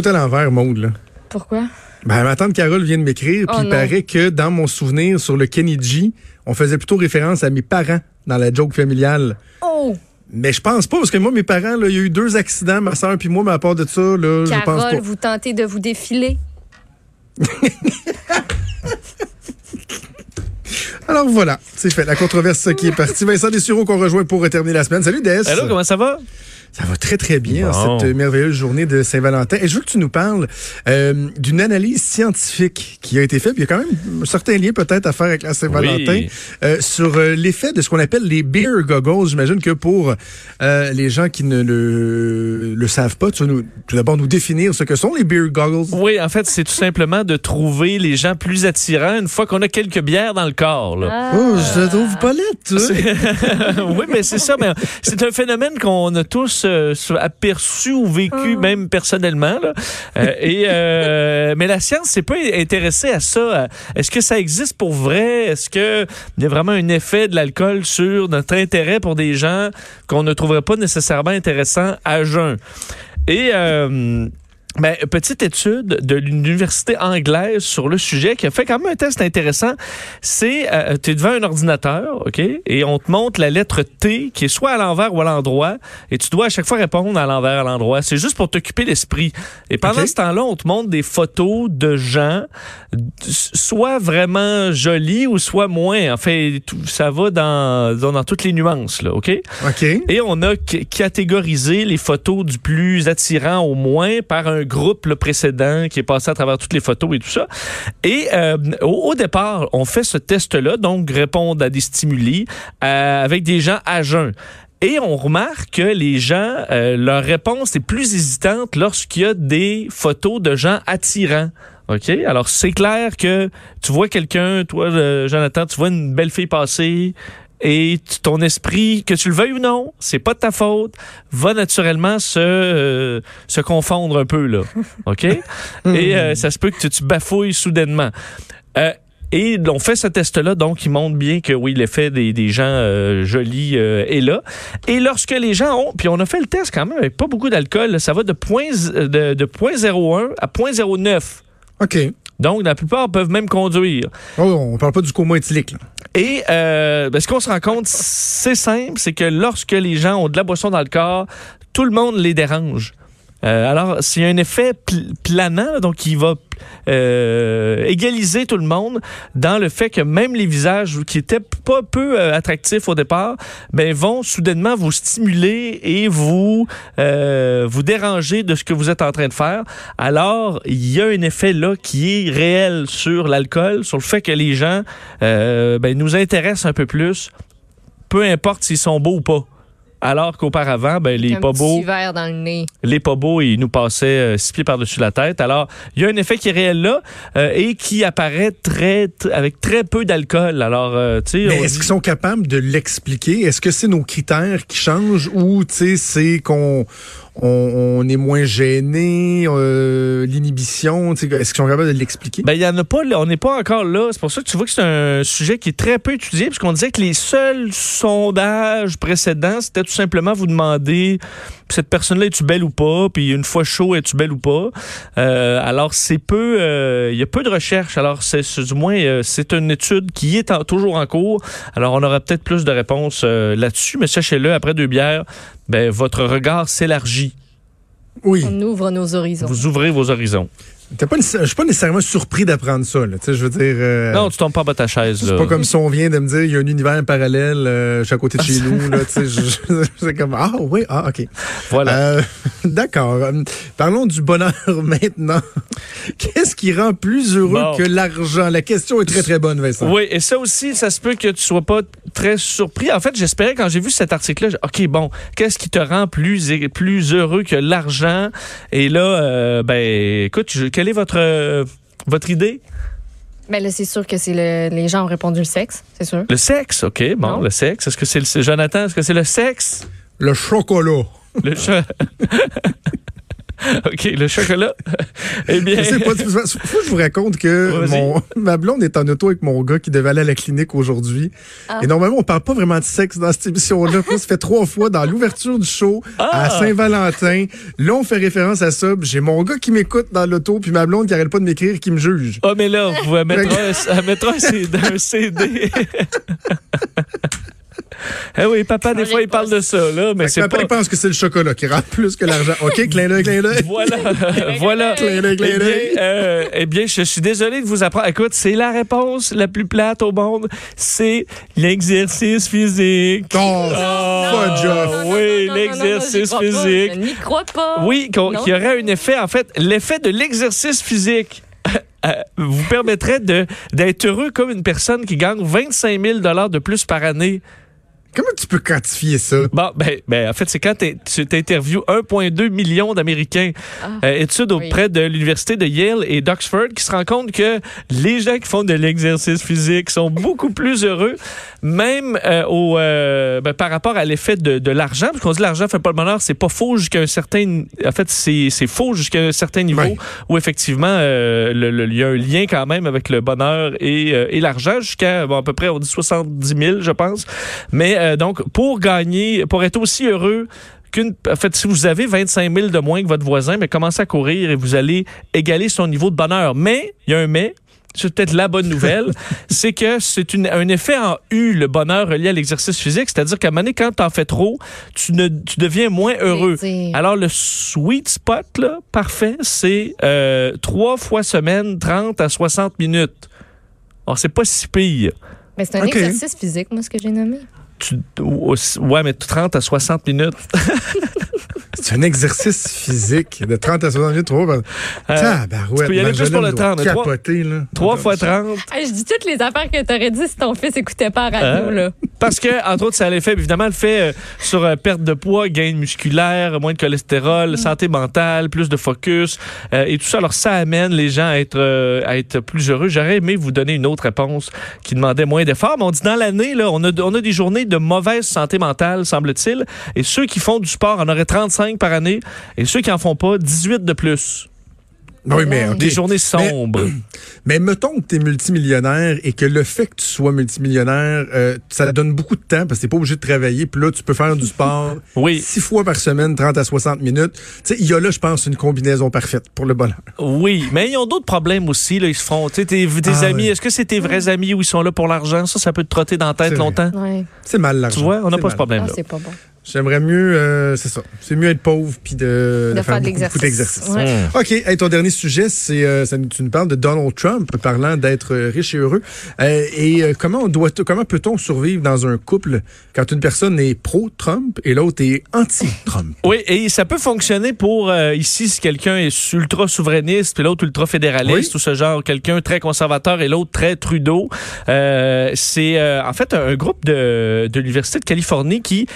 Tout à l'envers, Maude, là. Pourquoi? Ben, ma tante Carole vient de m'écrire, puis Oh il non. paraît que dans mon souvenir sur le Kennedy, on faisait plutôt référence à mes parents dans la joke familiale. Oh! Mais je pense pas, parce que moi, mes parents, il y a eu deux accidents, ma soeur puis moi, mais à part de ça, là, je pense Carole, pas. vous tentez de vous défiler? Alors voilà, c'est fait. La controverse qui est partie. Vincent Dessureau qu'on rejoint pour terminer la semaine. Salut, Des. Allô, comment ça va? Ça va très, très bien Bon. cette merveilleuse journée de Saint-Valentin. Et je veux que tu nous parles euh, d'une analyse scientifique qui a été faite. Puis Il y a quand même un certain lien peut-être à faire avec la Saint-Valentin Oui. euh, sur euh, l'effet de ce qu'on appelle les beer goggles. J'imagine que pour euh, les gens qui ne le, le savent pas, tu vas nous, tout d'abord nous définir ce que sont les beer goggles? Oui, en fait, c'est tout simplement de trouver les gens plus attirants une fois qu'on a quelques bières dans le corps. Là. Ah. Oh, je te trouve pas laide, oui, mais c'est ça. Mais c'est un phénomène qu'on a tous euh, aperçu ou vécu, même personnellement. là. Euh, et euh, mais la science s'est pas intéressée à ça. Est-ce que ça existe pour vrai? Est-ce que il y a vraiment un effet de l'alcool sur notre intérêt pour des gens qu'on ne trouverait pas nécessairement intéressants à jeun? Et euh, ben, petite étude de l'université anglaise sur le sujet qui a fait quand même un test intéressant. C'est, euh, tu es devant un ordinateur, OK, et on te montre la lettre T qui est soit à l'envers ou à l'endroit, et tu dois à chaque fois répondre à l'envers, à l'endroit. C'est juste pour t'occuper l'esprit. Et pendant ce temps-là, on te montre des photos de gens, soit vraiment jolis ou soit moins. En fait, tout, ça va dans, dans, dans toutes les nuances, là, OK? OK. Et on a catégorisé les photos du plus attirant au moins par un groupe le précédent qui est passé à travers toutes les photos et tout ça. Et euh, au, départ, on fait ce test-là, donc répondre à des stimuli euh, avec des gens à jeun. Et on remarque que les gens, euh, leur réponse est plus hésitante lorsqu'il y a des photos de gens attirants. OK? Alors, c'est clair que tu vois quelqu'un, toi, Jonathan, tu vois une belle fille passer et ton esprit, que tu le veuilles ou non, c'est pas de ta faute, va naturellement se, euh, se confondre un peu, là. OK? et euh, ça se peut que tu, tu bafouilles soudainement. Euh, et on fait ce test-là, donc il montre bien que oui, l'effet des, des gens euh, jolis euh, est là. Et lorsque les gens ont, puis on a fait le test quand même avec pas beaucoup d'alcool, ça va de, point, de, de 0.01 à 0.09. OK. Donc la plupart peuvent même conduire. Oh, on parle pas du coma éthylique, là. Et euh, ben, ce qu'on se rend compte, c'est simple, c'est que lorsque les gens ont de la boisson dans le corps, tout le monde les dérange. Euh, alors, a un effet pl- planant, donc qui va euh, égaliser tout le monde dans le fait que même les visages qui étaient pas peu euh, attractifs au départ, ben vont soudainement vous stimuler et vous vous déranger de ce que vous êtes en train de faire. Alors, il y a un effet là qui est réel sur l'alcool, sur le fait que les gens ben, nous intéressent un peu plus, peu importe s'ils sont beaux ou pas. Alors qu'auparavant, ben, les un pas beaux, dans le nez. les pas beaux, ils nous passaient euh, six pieds par-dessus la tête. Alors, il y a un effet qui est réel là euh, et qui apparaît très, tr- avec très peu d'alcool. Alors, euh, tu sais, est-ce dit- qu'ils sont capables de l'expliquer? Est-ce que c'est nos critères qui changent ou tu sais, c'est qu'on on, on est moins gêné, euh, l'inhibition, tu sais, est-ce qu'ils sont capables de l'expliquer? Ben, il y en a pas, on n'est pas encore là. C'est pour ça que tu vois que c'est un sujet qui est très peu étudié, puisqu'on disait que les seuls sondages précédents, c'était tout simplement vous demander cette personne-là, es-tu belle ou pas? Puis une fois chaud, es-tu belle ou pas? Euh, alors, c'est peu, euh, il y a peu de recherches. Alors, c'est c'est- du moins, euh, c'est une étude qui est en- toujours en cours. Alors, on aura peut-être plus de réponses euh, là-dessus, mais sachez-le, après deux bières, ben, votre regard s'élargit. oui. On ouvre nos horizons. Vous ouvrez vos horizons. T'es pas je suis pas nécessairement surpris d'apprendre ça, là. Je veux dire. euh, Non, tu tombes pas bas ta chaise, C'est pas comme si on vient de me dire il y a un univers parallèle euh, à côté de chez nous là, tu sais, je- je- c'est comme ah oui ah ok. Voilà. Euh, D'accord. Euh, Parlons du bonheur maintenant. Qu'est-ce qui rend plus heureux Bon. que l'argent? La question est très très bonne Vincent. Oui, et ça aussi, ça se peut que tu sois pas très surpris. En fait, j'espérais quand j'ai vu cet article-là, OK, bon, qu'est-ce qui te rend plus, plus heureux que l'argent? Et là, ben, écoute, je- quelle est votre, euh, votre idée? Mais là, c'est sûr que c'est le, les gens ont répondu le sexe, c'est sûr. Le sexe, OK, bon, Non. le sexe. Est-ce que c'est le, Jonathan, est-ce que c'est le sexe? Le chocolat. Le cho- OK, le chocolat. eh bien. Je sais pas, faut que je vous raconte que mon, ma blonde est en auto avec mon gars qui devait aller à la clinique aujourd'hui. Ah. Et normalement, on parle pas vraiment de sexe dans cette émission-là. Ça fait trois fois dans l'ouverture du show à Ah. Saint-Valentin. Là, on fait référence à ça. J'ai mon gars qui m'écoute dans l'auto, puis ma blonde qui arrête pas de m'écrire, qui me juge. Ah, mais là, vous mettra un, elle mettra un CD. un CD. Eh oui, papa, des fois, il de parle de ça, là, mais c'est papa, pas. il pense que c'est le chocolat qui rend plus que l'argent. OK, clin d'œil, clin d'œil. Voilà, voilà. Clin d'œil, clin Eh d'œil. bien, euh, eh bien, je suis désolé de vous apprendre. Écoute, c'est la réponse la plus plate au monde. C'est l'exercice physique. Oh, fudge off. oui, l'exercice physique. Je n'y crois pas. Oui, qu'on- Non. qui aurait un effet, en fait, l'effet de l'exercice physique. euh, vous permettrait de d'être heureux comme une personne qui gagne 25 000 de plus par année. Comment tu peux quantifier ça? Bon, ben, ben en fait, c'est quand tu interviews 1,2 million d'Américains. Ah. Euh, étude Oui. auprès de l'université de Yale et d'Oxford qui se rend compte que les gens qui font de l'exercice physique sont beaucoup plus heureux, même euh, au, euh, ben, par rapport à l'effet de, de l'argent. Parce qu'on dit l'argent fait pas le bonheur, c'est pas faux jusqu'à un certain... En fait, c'est faux jusqu'à un certain niveau Oui. où effectivement, euh, le- le- il y a un lien quand même avec le bonheur et, euh, et l'argent jusqu'à bon, à peu près, on dit 70 000, je pense. Mais euh, donc, pour gagner, pour être aussi heureux qu'une. En fait, si vous avez 25 000 de moins que votre voisin, mais commencez à courir et vous allez égaler son niveau de bonheur. Mais, il y a un mais. C'est peut-être la bonne nouvelle, c'est que c'est une- un effet en U, le bonheur relié à l'exercice physique. C'est-à-dire qu'à un moment donné, quand t'en fais trop, tu, ne, tu deviens moins heureux. Alors, le sweet spot, là, parfait, c'est euh, trois fois semaine, 30 à 60 minutes. Alors, c'est pas si pire. Mais c'est un exercice physique, moi, ce que j'ai nommé. Tu, ouais, mais 30 à 60 minutes. C'est un exercice physique de 30 à 60 minutes. Trop. Tabarouette, tu peux y aller plus pour le Marjolaine doit 30, mais trois- capoter, là. 3 fois 30. Hey, je dis toutes les affaires que t'aurais dit si ton fils écoutait pas à radio, Hein? là. Parce que, entre autres, ça a l'effet, évidemment, le fait euh, sur euh, perte de poids, gain musculaire, moins de cholestérol, santé mentale, plus de focus euh, et tout ça. Alors, ça amène les gens à être, euh, à être plus heureux. J'aurais aimé vous donner une autre réponse qui demandait moins d'efforts. Mais on dit dans l'année, là, on a, on a des journées de mauvaise santé mentale, semble-t-il. Et ceux qui font du sport en auraient 35 par année. Et ceux qui en font pas, 18 de plus. Oui, mais. Des journées sombres. mais mettons que tu es multimillionnaire et que le fait que tu sois multimillionnaire, euh, ça te donne beaucoup de temps parce que t'es pas obligé de travailler. Puis là, tu peux faire du sport Oui. six fois par semaine, 30 à 60 minutes. Tu sais, il y a là, je pense, une combinaison parfaite pour le bonheur. Oui, mais ils ont d'autres problèmes aussi. Là. Ils se font, tu sais, tes, tes Ah, amis, ouais. est-ce que c'est tes vrais amis ou ils sont là pour l'argent? Ça, ça peut te trotter dans la tête longtemps? Ouais. C'est mal l'argent. Tu vois, on n'a pas mal. ce problème-là. Ah, c'est pas bon. J'aimerais mieux, euh, c'est ça. C'est mieux être pauvre puis de, De faire de beaucoup, beaucoup l'exercice. d'exercice. Ouais. OK. Hey, ton dernier sujet, c'est euh, ça- tu nous parles de Donald Trump parlant d'être euh, riche et heureux. Euh, et euh, comment on doit comment peut-on survivre dans un couple quand une personne est pro-Trump et l'autre est anti-Trump? Oui, et ça peut fonctionner pour euh, ici si quelqu'un est ultra souverainiste puis l'autre ultra fédéraliste Oui. ou ce genre quelqu'un très conservateur et l'autre très Trudeau. Euh, c'est euh, en fait un groupe de, de l'université de Californie qui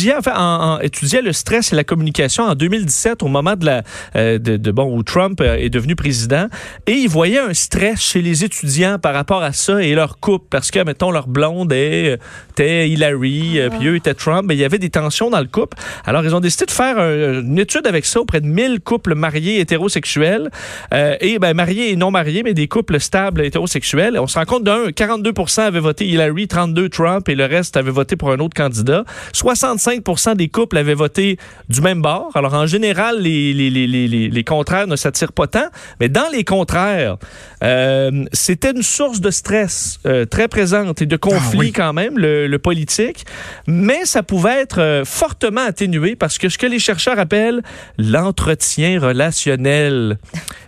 étudiait enfin en, en- le stress et la communication en 2017 au moment de la euh, de, de- bon où Trump euh, est devenu président. Et il voyait un stress chez les étudiants par rapport à ça et leur couple parce que mettons leur blonde est- était Hillary euh, puis eux étaient Trump mais il y avait des tensions dans le couple. Alors ils ont décidé de faire un- une étude avec ça auprès de 1000 couples mariés hétérosexuels euh, et ben mariés et non mariés mais des couples stables hétérosexuels. On se rend compte d'un 42% avaient voté Hillary 32 Trump et le reste avait voté pour un autre candidat. 65 des couples avaient voté du même bord alors en général les, les, les, les, les- les contraires ne s'attirent pas tant mais dans les contraires euh, c'était une source de stress euh, très présente et de conflit oui. quand même, le, le politique, mais ça pouvait être euh, fortement atténué parce que ce que les chercheurs appellent l'entretien relationnel.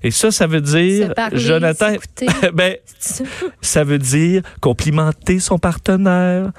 Et ça, ça veut dire, Jonathan, ben, ça veut dire complimenter son partenaire,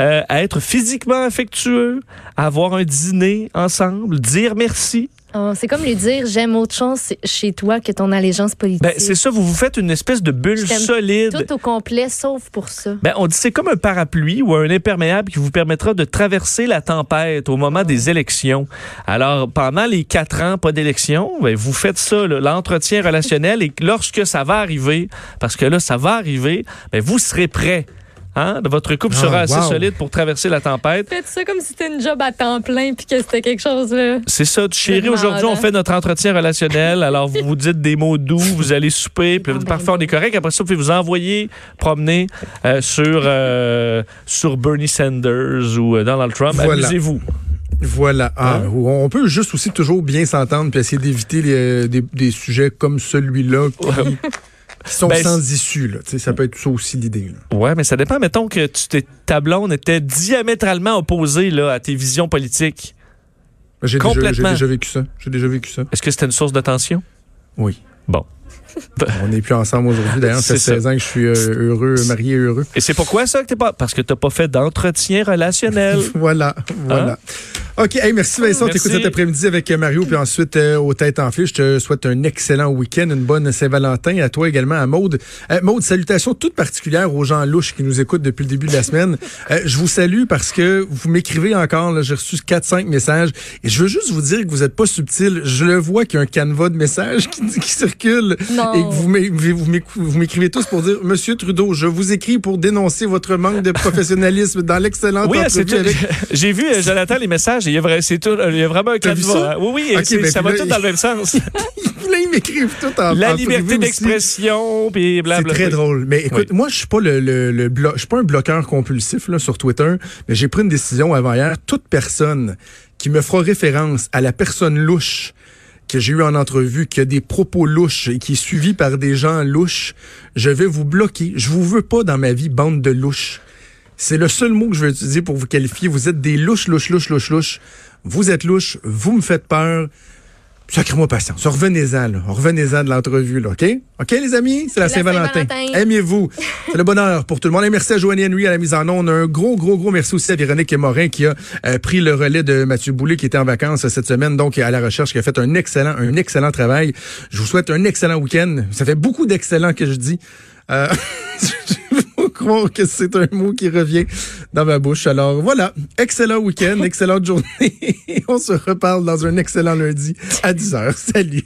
euh, être physiquement affectueux, avoir un dîner ensemble, dire merci. Oh, c'est comme lui dire j'aime autre chose chez toi que ton allégeance politique. Ben, c'est ça, vous vous faites une espèce de bulle solide. Tout au complet, sauf pour ça. Ben, on dit c'est comme un parapluie ou un imperméable qui vous permettra de traverser la tempête au moment des élections. Alors, pendant les quatre ans, pas d'élection, ben, vous faites ça, l'entretien relationnel, et lorsque ça va arriver, parce que là, ça va arriver, ben, vous serez prêt Hein? Votre couple Ah, sera assez wow. solide pour traverser la tempête. Faites ça comme si c'était une job à temps plein puis que c'était quelque chose là. C'est ça, chérie, aujourd'hui, on fait notre entretien relationnel. Alors, vous vous dites des mots doux, vous allez souper, puis Ah, ben parfait, on est correct. Après ça, vous pouvez vous envoyer promener euh, sur, euh, sur Bernie Sanders ou euh, Donald Trump. Voilà. Amusez-vous. Voilà. Ah, Hein? On peut juste aussi toujours bien s'entendre puis essayer d'éviter les- des, des sujets comme celui-là qui sont Ben, sans issue. Là. Ça peut être ça aussi l'idée. Ouais, mais ça dépend. Mettons que tu t'es, ta blonde était diamétralement opposée là, à tes visions politiques. J'ai déjà, déjà vécu ça. J'ai déjà vécu ça. Est-ce que c'était une source de tension? Oui. Bon. On n'est plus ensemble aujourd'hui. D'ailleurs, ça fait C'est ça. 16 ans que je suis euh, heureux, marié heureux. Et c'est pourquoi ça que t'es pas? Parce que t'as pas fait d'entretien relationnel. Voilà, voilà. OK, hey, merci Vincent. Hein? T'écoutes cet après-midi avec euh, Mario, puis ensuite euh, aux têtes enflées. Je te souhaite un excellent week-end, une bonne Saint-Valentin. À toi également, à Maude. Euh, Maude, salutations toutes particulières aux gens louches qui nous écoutent depuis le début de la semaine. Euh, je vous salue parce que vous m'écrivez encore. là, J'ai reçu 4-5 messages. Et je veux juste vous dire que vous n'êtes pas subtil. Je le vois qu'il y a un canevas de messages qui, qui circule. Non. Et que vous m'é- vous m'éc- vous m'écrivez tous pour dire Monsieur Trudeau, je vous écris pour dénoncer votre manque de professionnalisme dans l'excellente Oui, c'est entrevue avec J'ai vu, euh, Jonathan, les messages, et il y a, vrai- c'est tout, il y a vraiment un vu canevas. ça? hein. Oui, oui, c'est- ben, ça va là, tout dans le même sens. Là, ils m'écrivent tout en La en liberté d'expression, puis C'est blablabla. très drôle. Mais écoute, Oui. moi, je suis pas le, le, le blo- je suis pas un bloqueur compulsif là, sur Twitter, mais j'ai pris une décision avant hier. Toute personne qui me fera référence à la personne louche que j'ai eu en entrevue, qui a des propos louches et qui est suivi par des gens louches, je vais vous bloquer. Je vous veux pas dans ma vie, bande de louches. C'est le seul mot que je vais utiliser pour vous qualifier. Vous êtes des louches, louches, louches, louches, louches. Vous êtes louches, vous me faites peur. Sacrez-moi patience. Revenez-en, là. Revenez-en de l'entrevue, là, OK? OK, les amis? C'est la la Saint-Valentin. Aimez-vous. C'est le bonheur pour tout le monde. Et merci à Joanie Henry à la mise en onde. Un gros, gros, gros merci aussi à Véronique Morin qui a euh, pris le relais de Mathieu Boulay qui était en vacances euh, cette semaine, donc à la recherche, qui a fait un excellent, un excellent travail. Je vous souhaite un excellent week-end. Ça fait beaucoup d'excellents que je dis. Euh, croire que c'est un mot qui revient dans ma bouche. Alors voilà, excellent week-end, excellente journée. On se reparle dans un excellent lundi à 10h. Salut.